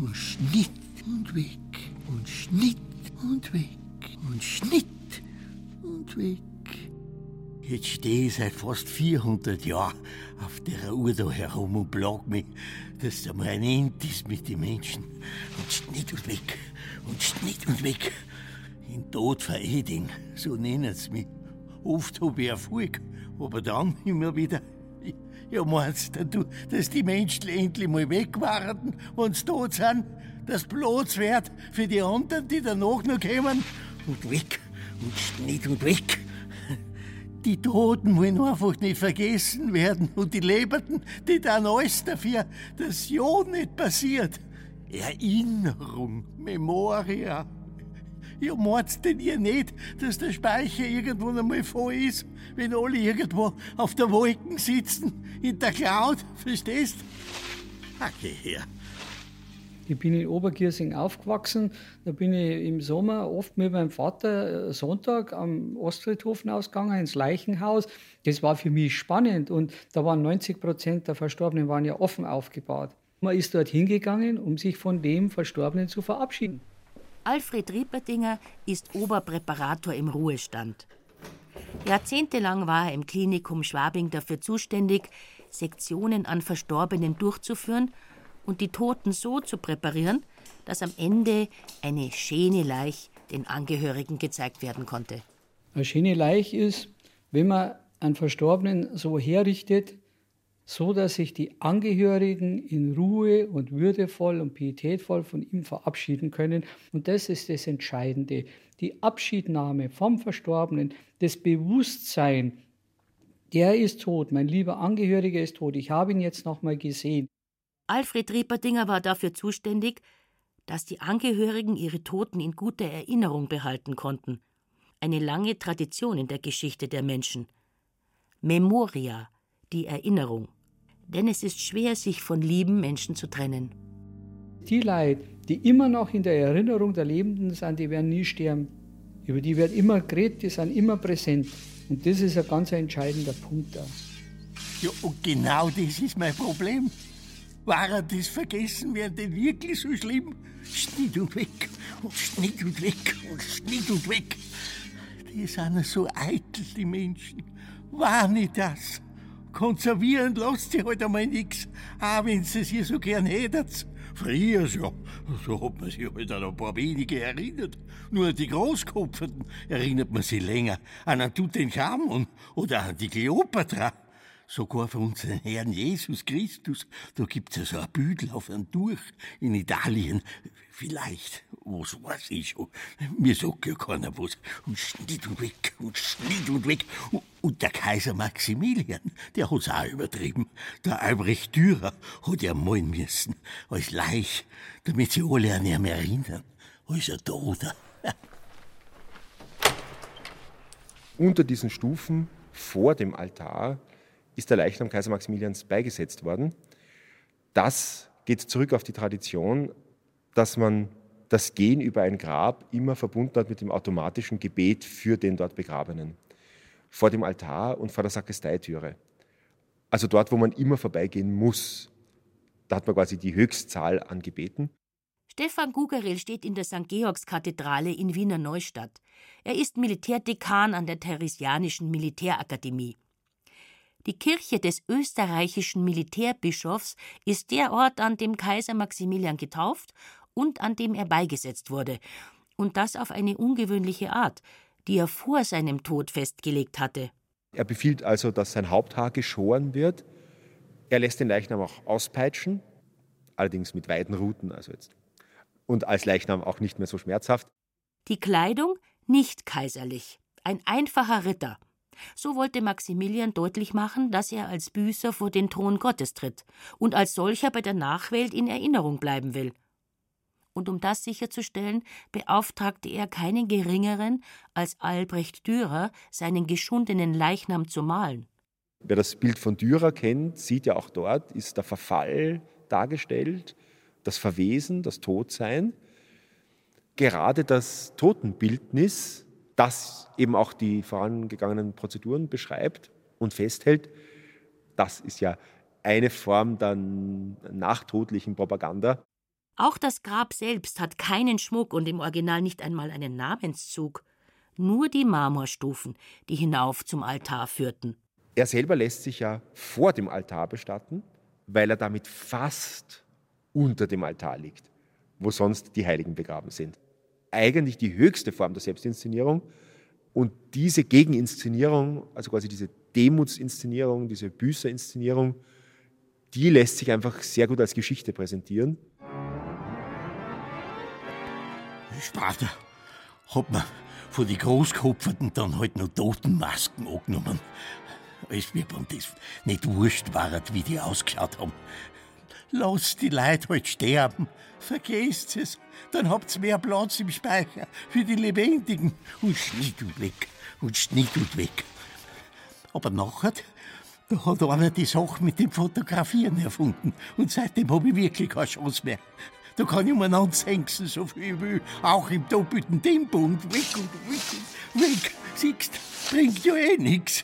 und Schnitt und weg und Schnitt und weg und Schnitt und weg. Jetzt stehe ich seit fast 400 Jahren auf der Uhr da herum und plag mich, dass da mal ein End ist mit den Menschen. Und Schnitt und weg und Schnitt und weg. In Tod verewigen, so nennen sie mich. Oft habe ich Erfolg, aber dann immer wieder. Ja, meinst du, dass die Menschen endlich mal weg waren, wenn sie tot sind? Dass Platz wird für die anderen, die danach noch kommen? Und weg und Schnitt und weg. Die Toten wollen einfach nicht vergessen werden und die Lebenden, die tun alles dafür, dass ja nicht passiert. Erinnerung, Memoria. Ja, meint denn ihr nicht, dass der Speicher irgendwann einmal voll ist, wenn alle irgendwo auf der Wolken sitzen, in der Cloud, verstehst? Ach, geh her. Ich bin in Obergirsing aufgewachsen. Da bin ich im Sommer oft mit meinem Vater äh, Sonntag am Ostfriedhofen ausgegangen, ins Leichenhaus. Das war für mich spannend und da waren 90 Prozent der Verstorbenen waren ja offen aufgebaut. Man ist dort hingegangen, um sich von dem Verstorbenen zu verabschieden. Alfred Rieperdinger ist Oberpräparator im Ruhestand. Jahrzehntelang war er im Klinikum Schwabing dafür zuständig, Sektionen an Verstorbenen durchzuführen und die Toten so zu präparieren, dass am Ende eine schöne Leich den Angehörigen gezeigt werden konnte. Eine schöne Leich ist, wenn man einen Verstorbenen so herrichtet, so dass sich die Angehörigen in Ruhe und würdevoll und pietätvoll von ihm verabschieden können. Und das ist das Entscheidende. Die Abschiednahme vom Verstorbenen, das Bewusstsein, der ist tot, mein lieber Angehöriger ist tot, ich habe ihn jetzt noch mal gesehen. Alfred Rieperdinger war dafür zuständig, dass die Angehörigen ihre Toten in guter Erinnerung behalten konnten. Eine lange Tradition in der Geschichte der Menschen. Memoria, die Erinnerung denn es ist schwer, sich von lieben Menschen zu trennen. Die Leute, die immer noch in der Erinnerung der Lebenden sind, die werden nie sterben. Über die wird immer geredet, die sind immer präsent. Und das ist ein ganz entscheidender Punkt da. Ja, und genau das ist mein Problem. War das Vergessen werden denn wirklich so schlimm? Schnitt und weg und Schnitt und weg und Schnitt und weg. Die sind so eitel, die Menschen. War nicht das? Konservieren lasst sich halt einmal nix, auch wenn sie sich so gern hättet. Früher so, so hat man sich halt an ein paar wenige erinnert. Nur an die Großkopferten erinnert man sich länger. An einen Tutanchamun oder an die Kleopatra. Sogar für unseren Herrn Jesus Christus, da gibt's ja so ein Büdel auf einem Durch in Italien. Vielleicht, was weiß ich schon. Mir sagt ja keiner was. Und schnitt und weg und schnitt und weg. Und der Kaiser Maximilian, der hat's auch übertrieben. Der Albrecht Dürer hat ja malen müssen. Als Leich, damit sie alle an ihn erinnern. Als ein Toter. Unter diesen Stufen vor dem Altar ist der Leichnam Kaiser Maximilians beigesetzt worden. Das geht zurück auf die Tradition, dass man das Gehen über ein Grab immer verbunden hat mit dem automatischen Gebet für den dort Begrabenen. Vor dem Altar und vor der Sakristeitüre. Also dort, wo man immer vorbeigehen muss. Da hat man quasi die Höchstzahl an Gebeten. Stefan Gugerel steht in der St. Georgskathedrale in Wiener Neustadt. Er ist Militärdekan an der Theresianischen Militärakademie. Die Kirche des österreichischen Militärbischofs ist der Ort, an dem Kaiser Maximilian getauft und an dem er beigesetzt wurde, und das auf eine ungewöhnliche Art, die er vor seinem Tod festgelegt hatte. Er befiehlt also, dass sein Haupthaar geschoren wird. Er lässt den Leichnam auch auspeitschen, allerdings mit weiten Ruten, also jetzt. Und als Leichnam auch nicht mehr so schmerzhaft. Die Kleidung nicht kaiserlich, ein einfacher Ritter. So wollte Maximilian deutlich machen, dass er als Büßer vor den Thron Gottes tritt und als solcher bei der Nachwelt in Erinnerung bleiben will. Und um das sicherzustellen, beauftragte er keinen geringeren als Albrecht Dürer, seinen geschundenen Leichnam zu malen. Wer das Bild von Dürer kennt, sieht ja auch dort, ist der Verfall dargestellt, das Verwesen, das Todsein. Gerade das Totenbildnis das eben auch die vorangegangenen Prozeduren beschreibt und festhält. Das ist ja eine Form der nachtodlichen Propaganda. Auch das Grab selbst hat keinen Schmuck und im Original nicht einmal einen Namenszug. Nur die Marmorstufen, die hinauf zum Altar führten. Er selber lässt sich ja vor dem Altar bestatten, weil er damit fast unter dem Altar liegt, wo sonst die Heiligen begraben sind. Eigentlich die höchste Form der Selbstinszenierung. Und diese Gegeninszenierung, also quasi diese Demutinszenierung, diese Büßerinszenierung, die lässt sich einfach sehr gut als Geschichte präsentieren. Später hat man von den Großkopferten dann halt noch Totenmasken angenommen. Als mir beim das nicht wurscht war, wie die ausgeschaut haben. Lasst die Leute halt sterben. Vergesst es. Dann habt's mehr Platz im Speicher für die Lebendigen. Und Schnitt und weg. Und Schnitt und weg. Aber nachher, da hat einer die Sache mit dem Fotografieren erfunden. Und seitdem habe ich wirklich keine Chance mehr. Da kann ich umeinander hengsen, so viel ich will. Auch im doppelten Tempo und weg und weg und weg. Siehst, bringt ja eh nix.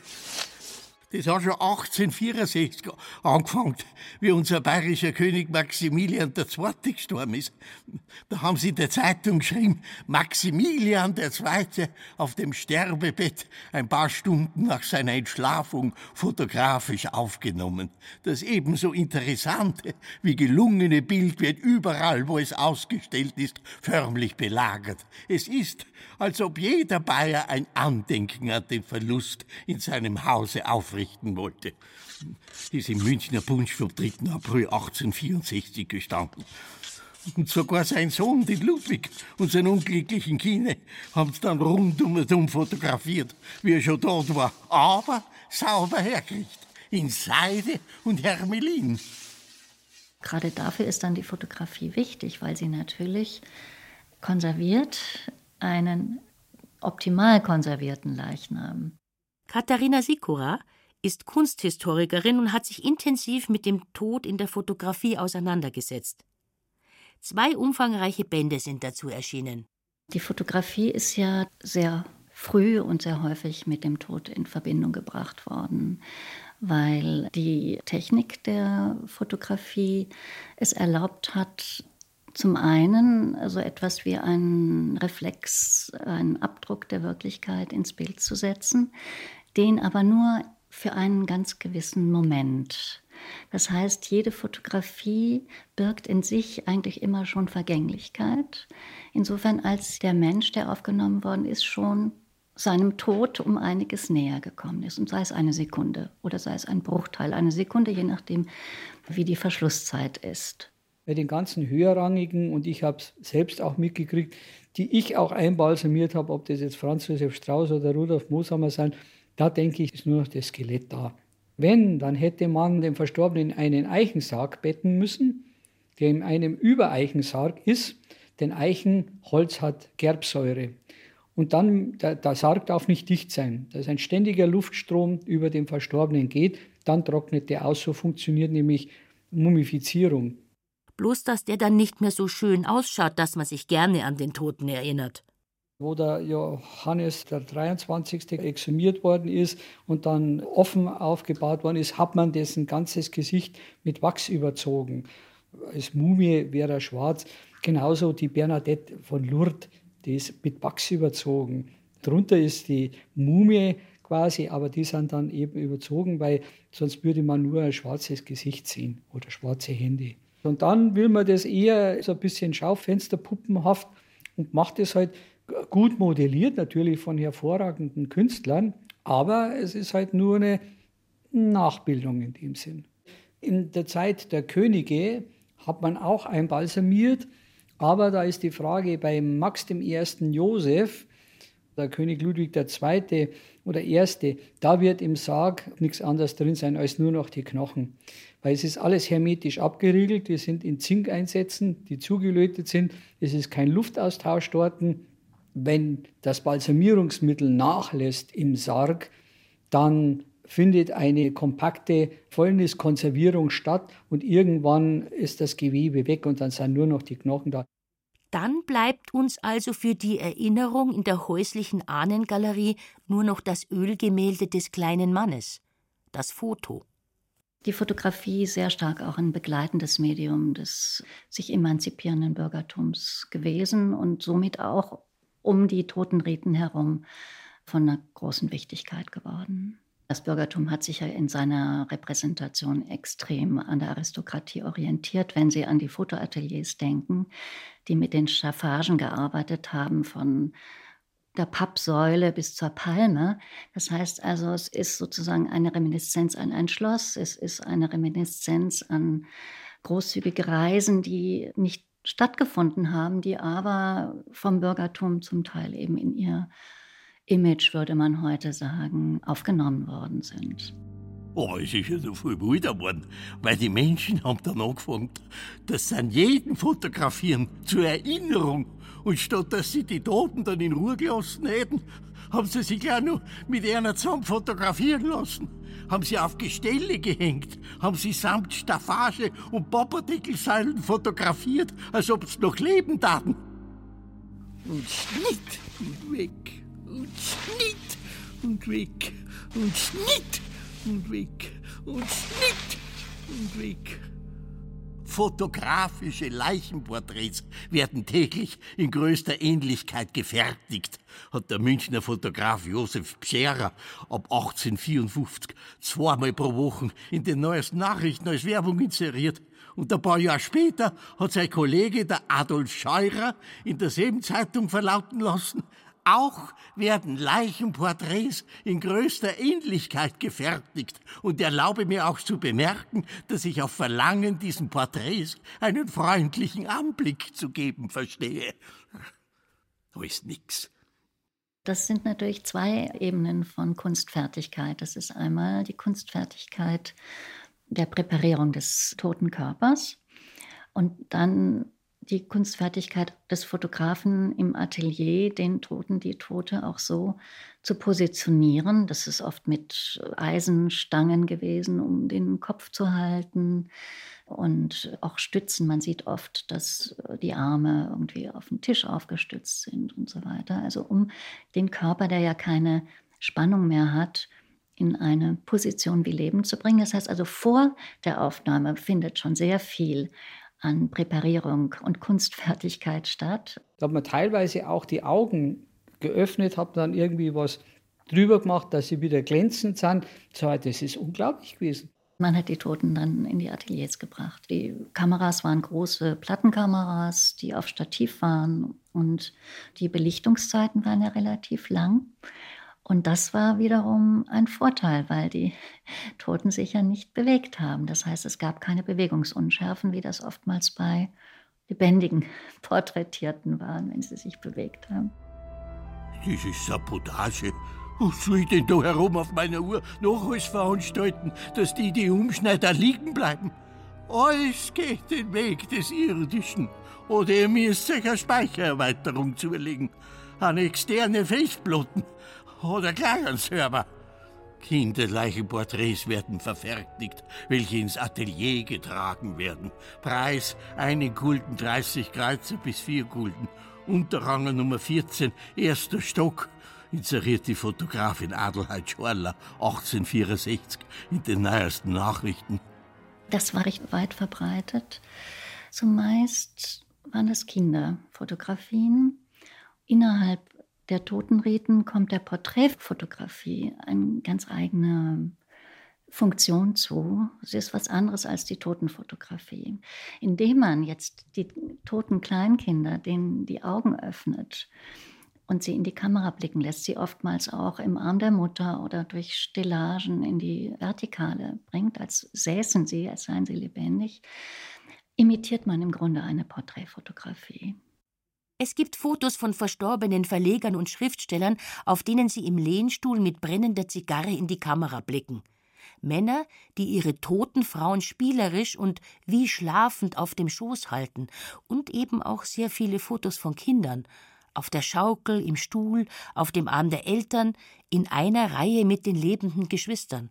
Das hat schon 1864 angefangen, wie unser bayerischer König Maximilian II. gestorben ist. Da haben sie in der Zeitung geschrieben, Maximilian II. auf dem Sterbebett ein paar Stunden nach seiner Entschlafung fotografisch aufgenommen. Das ebenso interessante wie gelungene Bild wird überall, wo es ausgestellt ist, förmlich belagert. Es ist, als ob jeder Bayer ein Andenken an den Verlust in seinem Hause aufrichten wollte. Ist im Münchner Punsch vom 3. April 1864 gestanden. Und sogar sein Sohn, den Ludwig, und seinen unglücklichen Kine, haben es dann rundum fotografiert, wie er schon dort war. Aber sauber herkriegt. In Seide und Hermelin. Gerade dafür ist dann die Fotografie wichtig, weil sie natürlich konserviert einen optimal konservierten Leichnam. Katharina Sikora ist Kunsthistorikerin und hat sich intensiv mit dem Tod in der Fotografie auseinandergesetzt. Zwei umfangreiche Bände sind dazu erschienen. Die Fotografie ist ja sehr früh und sehr häufig mit dem Tod in Verbindung gebracht worden, weil die Technik der Fotografie es erlaubt hat, zum einen so etwas wie einen Reflex, einen Abdruck der Wirklichkeit ins Bild zu setzen, den aber nur für einen ganz gewissen Moment. Das heißt, jede Fotografie birgt in sich eigentlich immer schon Vergänglichkeit. Insofern als der Mensch, der aufgenommen worden ist, schon seinem Tod um einiges näher gekommen ist. Und sei es eine Sekunde oder sei es ein Bruchteil einer Sekunde, je nachdem, wie die Verschlusszeit ist bei den ganzen höherrangigen, und ich habe es selbst auch mitgekriegt, die ich auch einbalsamiert habe, ob das jetzt Franz Josef Strauß oder Rudolf Moshammer sein, da denke ich, ist nur noch das Skelett da. Wenn, dann hätte man den Verstorbenen in einen Eichensarg betten müssen, der in einem Übereichensarg ist, denn Eichenholz hat Gerbsäure. Und dann, der, der Sarg darf nicht dicht sein, dass ein ständiger Luftstrom über den Verstorbenen geht, dann trocknet der aus. So funktioniert nämlich Mumifizierung bloß dass der dann nicht mehr so schön ausschaut, dass man sich gerne an den Toten erinnert. Wo der Johannes der 23. exhumiert worden ist und dann offen aufgebaut worden ist, hat man dessen ganzes Gesicht mit Wachs überzogen. Als Mumie wäre er schwarz. Genauso die Bernadette von Lourdes, die ist mit Wachs überzogen. Drunter ist die Mumie quasi, aber die sind dann eben überzogen, weil sonst würde man nur ein schwarzes Gesicht sehen oder schwarze Hände. Und dann will man das eher so ein bisschen schaufensterpuppenhaft und macht es halt gut modelliert, natürlich von hervorragenden Künstlern, aber es ist halt nur eine Nachbildung in dem Sinn. In der Zeit der Könige hat man auch einbalsamiert, aber da ist die Frage bei Max dem ersten Josef, der König Ludwig II. oder Erste, da wird im Sarg nichts anderes drin sein als nur noch die Knochen weil es ist alles hermetisch abgeriegelt. Wir sind in Zinkeinsätzen, die zugelötet sind. Es ist kein Luftaustausch dort. Wenn das Balsamierungsmittel nachlässt im Sarg, dann findet eine kompakte Fäulniskonservierung statt und irgendwann ist das Gewebe weg und dann sind nur noch die Knochen da. Dann bleibt uns also für die Erinnerung in der häuslichen Ahnengalerie nur noch das Ölgemälde des kleinen Mannes, das Foto. die Fotografie sehr stark auch ein begleitendes Medium des sich emanzipierenden Bürgertums gewesen und somit auch um die toten Riten herum von einer großen Wichtigkeit geworden. Das Bürgertum hat sich ja in seiner Repräsentation extrem an der Aristokratie orientiert. Wenn Sie an die Fotoateliers denken, die mit den Schaffagen gearbeitet haben, von der Pappsäule bis zur Palme. Das heißt also, es ist sozusagen eine Reminiszenz an ein Schloss, es ist eine Reminiszenz an großzügige Reisen, die nicht stattgefunden haben, die aber vom Bürgertum zum Teil eben in ihr Image, würde man heute sagen, aufgenommen worden sind. Oh, es ist ja so viel wilder geworden, weil die Menschen haben dann angefangen, dass sie an jeden fotografieren, zur Erinnerung. Und statt dass sie die Toten dann in Ruhe gelassen hätten, haben sie sich gleich noch mit einer zusammen fotografieren lassen. Haben sie auf Gestelle gehängt, haben sie samt Staffage und Pappardeckelsäulen fotografiert, als ob sie noch leben taten. Und Schnitt! Und weg, und Schnitt! Und weg, und Schnitt! Und weg! Und Schnitt! Und weg. Fotografische Leichenporträts werden täglich in größter Ähnlichkeit gefertigt, hat der Münchner Fotograf Josef Pscherer ab 1854 zweimal pro Woche in den neuesten Nachrichten als Werbung inseriert. Und ein paar Jahre später hat sein Kollege, der Adolf Scheurer, in derselben Zeitung verlauten lassen, auch werden Leichenporträts in größter Ähnlichkeit gefertigt und erlaube mir auch zu bemerken, dass ich auf Verlangen diesen Porträts einen freundlichen Anblick zu geben verstehe. Da ist nix. Das sind natürlich zwei Ebenen von Kunstfertigkeit. Das ist einmal die Kunstfertigkeit der Präparierung des toten Körpers und dann die Kunstfertigkeit des Fotografen im Atelier, den Toten, die Tote auch so zu positionieren. Das ist oft mit Eisenstangen gewesen, um den Kopf zu halten und auch Stützen. Man sieht oft, dass die Arme irgendwie auf dem Tisch aufgestützt sind und so weiter. Also um den Körper, der ja keine Spannung mehr hat, in eine Position wie Leben zu bringen. Das heißt also, vor der Aufnahme findet schon sehr viel an Präparierung und Kunstfertigkeit statt. Da hat man teilweise auch die Augen geöffnet, hat dann irgendwie was drüber gemacht, dass sie wieder glänzend sind. So, das ist unglaublich gewesen. Man hat die Toten dann in die Ateliers gebracht. Die Kameras waren große Plattenkameras, die auf Stativ waren und die Belichtungszeiten waren ja relativ lang. Und das war wiederum ein Vorteil, weil die Toten sich ja nicht bewegt haben. Das heißt, es gab keine Bewegungsunschärfen, wie das oftmals bei lebendigen Porträtierten waren, wenn sie sich bewegt haben. Diese Sabotage. Was soll ich denn da herum auf meiner Uhr noch alles veranstalten, dass die, die Umschneider liegen bleiben? Alles geht den Weg des Irdischen. Oder ihr müsst euch eine Speichererweiterung zulegen. An externe Festplatten oder gleich ein Server. Kinderleichenporträts werden verfertigt, welche ins Atelier getragen werden. Preis einen Gulden 30 Kreuzer bis vier Gulden. Unterranger Nummer 14, erster Stock, inseriert die Fotografin Adelheid Schorler 1864 in den neuesten Nachrichten. Das war recht weit verbreitet. Zumeist waren es Kinderfotografien. Innerhalb der Totenriten kommt der Porträtfotografie eine ganz eigene Funktion zu. Sie ist was anderes als die Totenfotografie. Indem man jetzt die toten Kleinkinder, denen die Augen öffnet und sie in die Kamera blicken lässt, sie oftmals auch im Arm der Mutter oder durch Stellagen in die Vertikale bringt, als säßen sie, als seien sie lebendig, imitiert man im Grunde eine Porträtfotografie. Es gibt Fotos von verstorbenen Verlegern und Schriftstellern, auf denen sie im Lehnstuhl mit brennender Zigarre in die Kamera blicken. Männer, die ihre toten Frauen spielerisch und wie schlafend auf dem Schoß halten, und eben auch sehr viele Fotos von Kindern, auf der Schaukel, im Stuhl, auf dem Arm der Eltern, in einer Reihe mit den lebenden Geschwistern.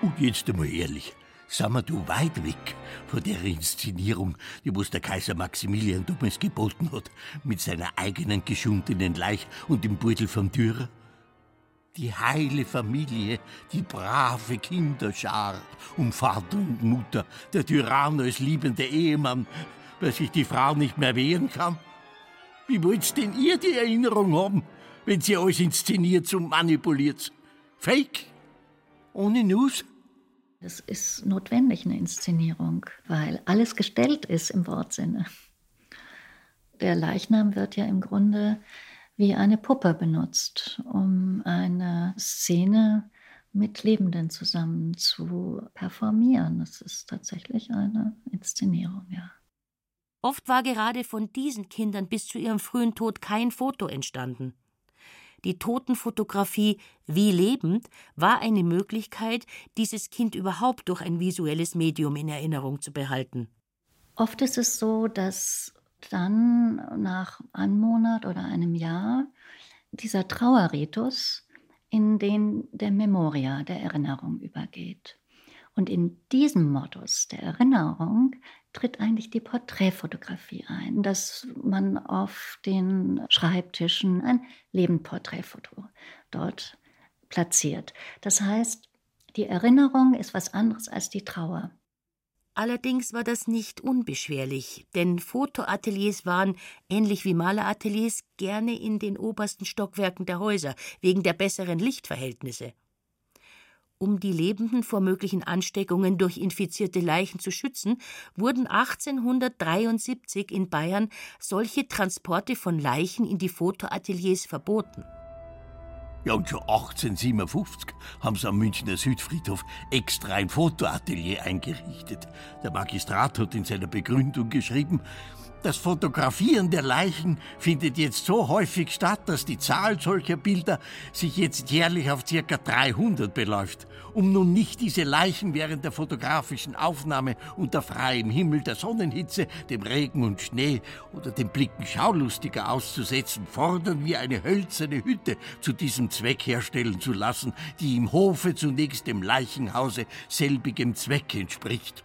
Und jetzt einmal ehrlich, sind wir du weit weg von der Inszenierung, die was der Kaiser Maximilian damals geboten hat, mit seiner eigenen geschundenen Leich und dem Beutel vom Dürer? Die heile Familie, die brave Kinderschar um Vater und Mutter, der Tyrann als liebender Ehemann, weil sich die Frau nicht mehr wehren kann. Wie wollt's denn ihr die Erinnerung haben, wenn sie alles inszeniert und manipuliert? Fake? Ohne News? Es ist notwendig, eine Inszenierung, weil alles gestellt ist im Wortsinne. Der Leichnam wird ja im Grunde wie eine Puppe benutzt, um eine Szene mit Lebenden zusammen zu performieren. Es ist tatsächlich eine Inszenierung, ja. Oft war gerade von diesen Kindern bis zu ihrem frühen Tod kein Foto entstanden. Die Totenfotografie wie lebend war eine Möglichkeit, dieses Kind überhaupt durch ein visuelles Medium in Erinnerung zu behalten. Oft ist es so, dass dann nach einem Monat oder einem Jahr dieser Trauerritus in den der Memoria, der Erinnerung übergeht. Und in diesem Modus der Erinnerung tritt eigentlich die Porträtfotografie ein, dass man auf den Schreibtischen ein Lebendporträtfoto dort platziert. Das heißt, die Erinnerung ist was anderes als die Trauer. Allerdings war das nicht unbeschwerlich, denn Fotoateliers waren, ähnlich wie Malerateliers, gerne in den obersten Stockwerken der Häuser, wegen der besseren Lichtverhältnisse. Um die Lebenden vor möglichen Ansteckungen durch infizierte Leichen zu schützen, wurden 1873 in Bayern solche Transporte von Leichen in die Fotoateliers verboten. Ja, und schon 1857 haben sie am Münchner Südfriedhof extra ein Fotoatelier eingerichtet. Der Magistrat hat in seiner Begründung geschrieben, das Fotografieren der Leichen findet jetzt so häufig statt, dass die Zahl solcher Bilder sich jetzt jährlich auf ca. 300 beläuft. Um nun nicht diese Leichen während der fotografischen Aufnahme unter freiem Himmel der Sonnenhitze, dem Regen und Schnee oder den Blicken Schaulustiger auszusetzen, fordern wir eine hölzerne Hütte zu diesem Zweck herstellen zu lassen, die im Hofe zunächst dem Leichenhause selbigem Zweck entspricht.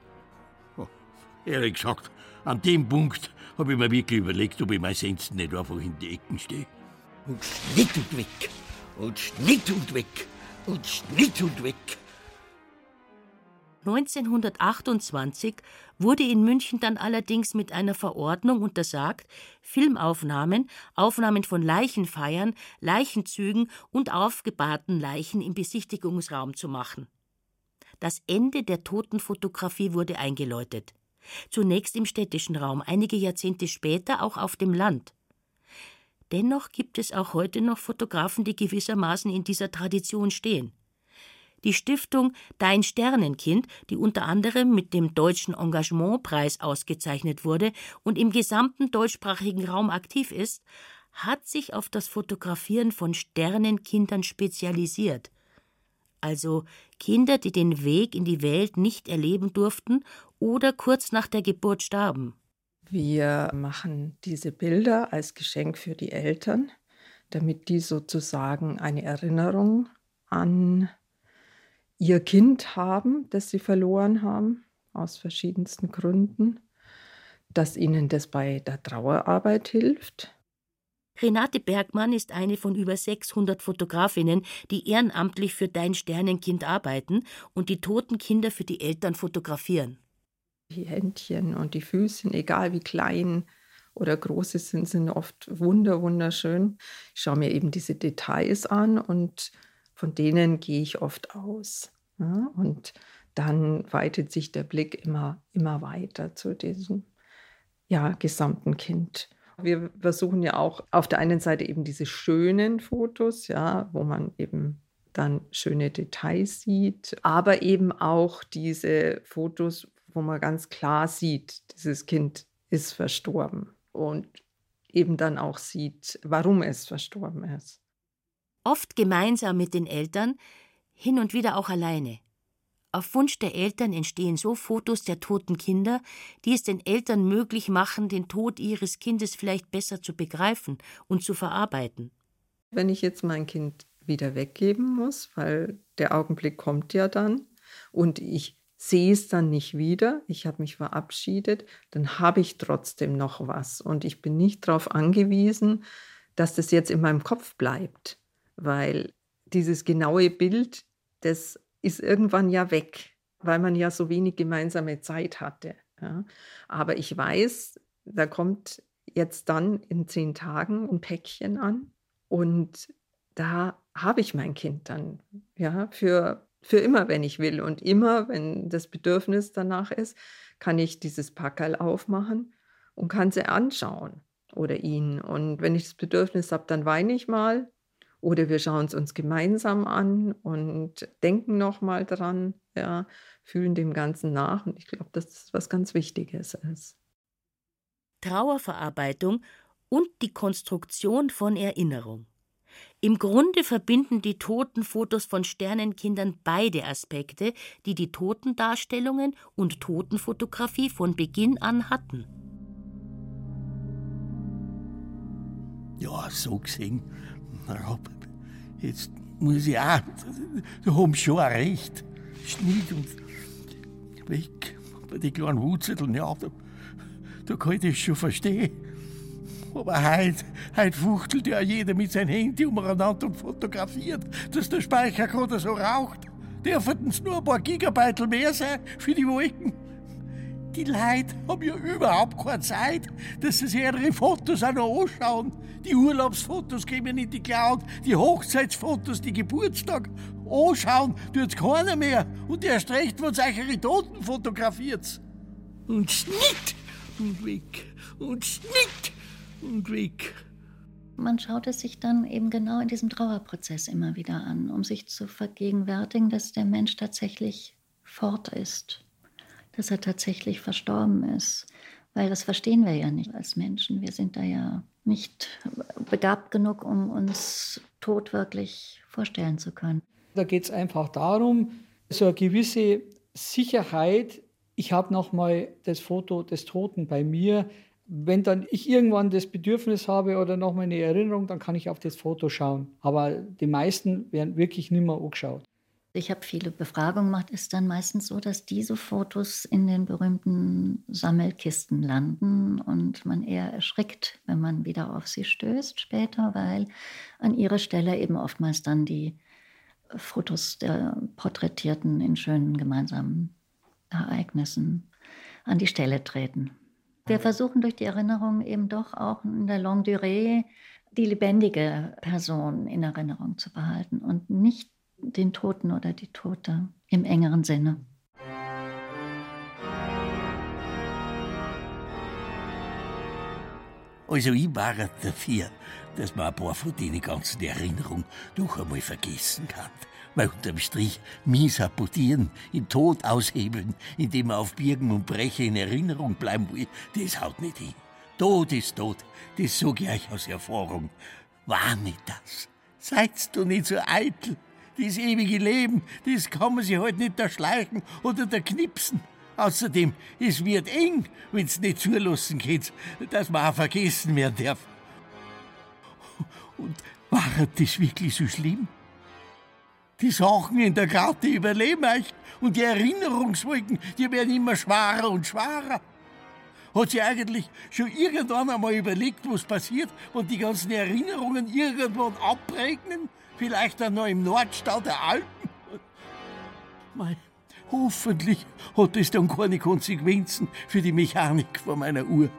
Ehrlich gesagt, an dem Punkt habe ich mir wirklich überlegt, ob ich mein Sensen nicht einfach in die Ecken stehe. Und Schnitt und weg. Und Schnitt und weg. Und Schnitt und weg. 1928 wurde in München dann allerdings mit einer Verordnung untersagt, Filmaufnahmen, Aufnahmen von Leichenfeiern, Leichenzügen und aufgebahrten Leichen im Besichtigungsraum zu machen. Das Ende der Totenfotografie wurde eingeläutet zunächst im städtischen Raum, einige Jahrzehnte später auch auf dem Land. Dennoch gibt es auch heute noch Fotografen, die gewissermaßen in dieser Tradition stehen. Die Stiftung Dein Sternenkind, die unter anderem mit dem Deutschen Engagementpreis ausgezeichnet wurde und im gesamten deutschsprachigen Raum aktiv ist, hat sich auf das Fotografieren von Sternenkindern spezialisiert also Kinder, die den Weg in die Welt nicht erleben durften oder kurz nach der Geburt starben. Wir machen diese Bilder als Geschenk für die Eltern, damit die sozusagen eine Erinnerung an ihr Kind haben, das sie verloren haben, aus verschiedensten Gründen, dass ihnen das bei der Trauerarbeit hilft Renate Bergmann ist eine von über 600 Fotografinnen, die ehrenamtlich für Dein Sternenkind arbeiten und die toten Kinder für die Eltern fotografieren. Die Händchen und die Füßchen, egal wie klein oder groß sie sind, sind oft wunder, wunderschön. Ich schaue mir eben diese Details an und von denen gehe ich oft aus. Ja, und dann weitet sich der Blick immer, immer weiter zu diesem ja, gesamten Kind. Wir versuchen ja auch auf der einen Seite eben diese schönen Fotos, ja, wo man eben dann schöne Details sieht, aber eben auch diese Fotos, wo man ganz klar sieht, dieses Kind ist verstorben und eben dann auch sieht, warum es verstorben ist. Oft gemeinsam mit den Eltern, hin und wieder auch alleine. Auf Wunsch der Eltern entstehen so Fotos der toten Kinder, die es den Eltern möglich machen, den Tod ihres Kindes vielleicht besser zu begreifen und zu verarbeiten. Wenn ich jetzt mein Kind wieder weggeben muss, weil der Augenblick kommt ja dann und ich sehe es dann nicht wieder, ich habe mich verabschiedet, dann habe ich trotzdem noch was und ich bin nicht darauf angewiesen, dass das jetzt in meinem Kopf bleibt, weil dieses genaue Bild, das ist irgendwann ja weg, weil man ja so wenig gemeinsame Zeit hatte. Ja. Aber ich weiß, da kommt jetzt dann in zehn Tagen ein Päckchen an und da habe ich mein Kind dann ja für, für immer, wenn ich will. Und immer, wenn das Bedürfnis danach ist, kann ich dieses Packerl aufmachen und kann sie anschauen oder ihn. Und wenn ich das Bedürfnis habe, dann weine ich mal oder wir schauen es uns gemeinsam an und denken nochmal dran, ja, fühlen dem Ganzen nach. Und ich glaube, dass das was ganz Wichtiges ist. Trauerverarbeitung und die Konstruktion von Erinnerung. Im Grunde verbinden die Totenfotos von Sternenkindern beide Aspekte, die die Totendarstellungen und Totenfotografie von Beginn an hatten. Ja, so gesehen. Rob, jetzt muss ich auch. Du hast schon ein recht. Schnitt und weg. Bei den kleinen Wurzeln, ja, da, da kann ich das schon verstehen. Aber heute, heute fuchtelt ja jeder mit seinem Handy umeinander und fotografiert, dass der Speicher gerade so raucht. Dürfen es nur ein paar Gigabeitel mehr sein für die Wolken? Die Leute haben ja überhaupt keine Zeit, dass sie sich ihre Fotos auch noch anschauen. Die Urlaubsfotos kommen in die Cloud, die Hochzeitsfotos, die Geburtstag. Anschauen tut's keiner mehr. Und erst recht, wenn eure Toten fotografiert. Und Schnitt und weg. Und Schnitt und weg. Man schaut es sich dann eben genau in diesem Trauerprozess immer wieder an, um sich zu vergegenwärtigen, dass der Mensch tatsächlich fort ist, dass er tatsächlich verstorben ist. Weil das verstehen wir ja nicht als Menschen. Wir sind da ja nicht begabt genug, um uns Tod wirklich vorstellen zu können. Da geht es einfach darum, so eine gewisse Sicherheit. Ich habe nochmal das Foto des Toten bei mir wenn dann ich irgendwann das Bedürfnis habe oder noch mal eine Erinnerung, dann kann ich auf das Foto schauen. Aber die meisten werden wirklich nicht mehr angeschaut. Ich habe viele Befragungen gemacht, ist dann meistens so, dass diese Fotos in den berühmten Sammelkisten landen und man eher erschrickt, wenn man wieder auf sie stößt später, weil an ihrer Stelle eben oftmals dann die Fotos der Porträtierten in schönen gemeinsamen Ereignissen an die Stelle treten. Wir versuchen durch die Erinnerung eben doch auch in der Longue Durée die lebendige Person in Erinnerung zu behalten und nicht den Toten oder die Tote im engeren Sinne. Also ich war dafür, dass man ein paar von den ganzen Erinnerungen doch einmal vergessen kann weil unterm Strich mich sabotieren, in Tod aushebeln, indem er auf Birgen und Breche in Erinnerung bleiben will, das haut nicht hin. Tod ist tot, das sag ich euch aus Erfahrung. War nicht das. Seid du nicht so eitel. Das ewige Leben, das kann man sich halt nicht erschleichen oder da knipsen. Außerdem, es wird eng, wenn's nicht zulassen geht, dass man auch vergessen werden darf. Und war das wirklich so schlimm? Die Sachen in der Gratte überleben euch und die Erinnerungswolken, die werden immer schwerer und schwerer. Hat sie eigentlich schon irgendwann einmal überlegt, was passiert, wenn die ganzen Erinnerungen irgendwann abregnen? Vielleicht dann noch im Nordstau der Alpen? Mei, hoffentlich hat das dann keine Konsequenzen für die Mechanik von meiner Uhr.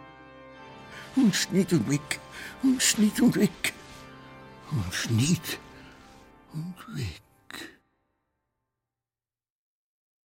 Und Schnitt und weg, und Schnitt und weg, und Schnitt und weg.